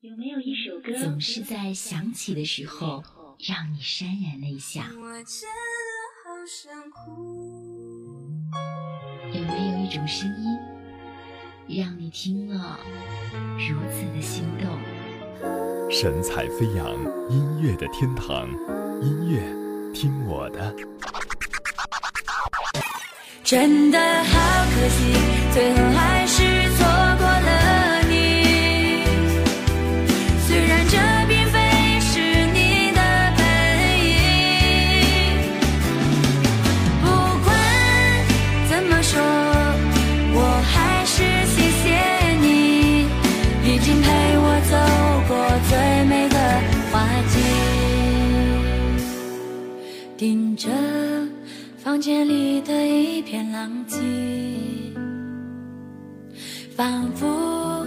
有没有一首歌总是在响起的时候让你潸然泪下？有没有一种声音让你听了如此的心动？神采飞扬，音乐的天堂，音乐听我的。真的好可惜，最后还是房间里的一片狼藉，仿佛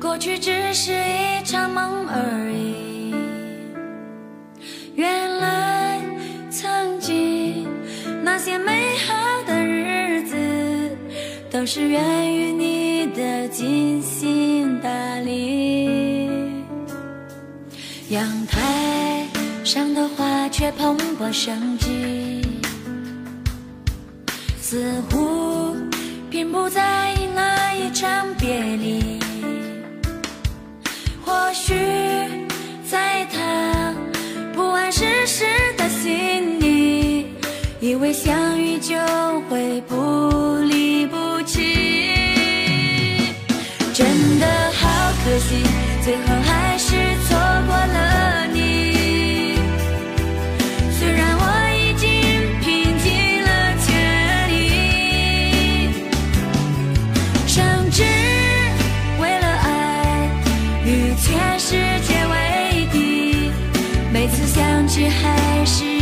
过去只是一场梦而已。原来曾经那些美好的日子，都是源于你的精心打理。阳台上的花却蓬勃生机。似乎并不在意那一场别离，或许在他不谙世事的心里，以为相遇就会不离不弃。真的好可惜，最后还是却还是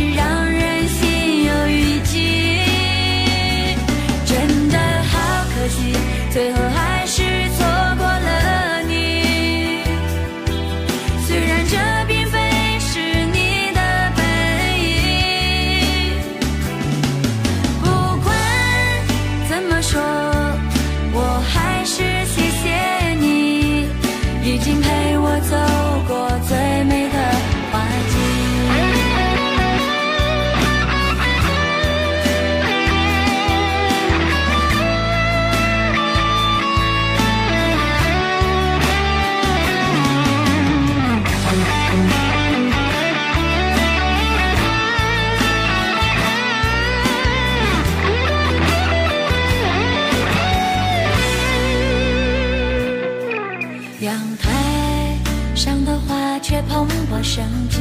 阳台上的花却蓬勃生机，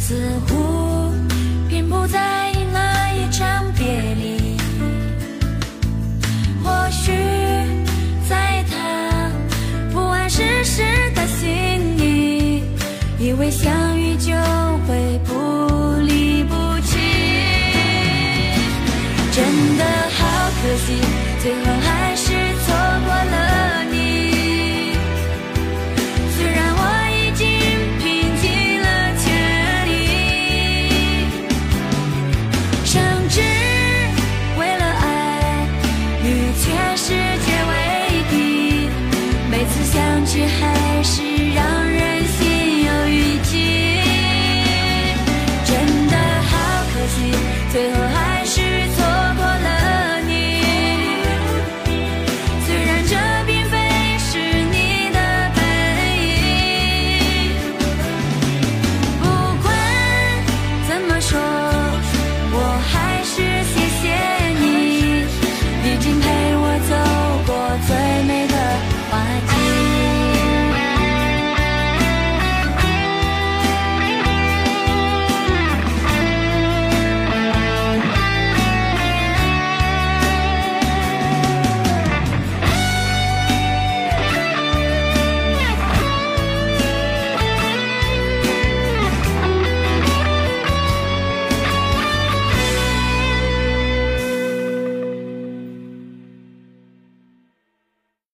似乎并不在意那一场别离。或许在他不谙世事的心里，以为相遇就会不离不弃。真的好可惜，最后还全世界为敌每次想起还是让人心有余悸。真的好可惜最后还是错过了你。虽然这并非是你的本意不管怎么说我还是谢谢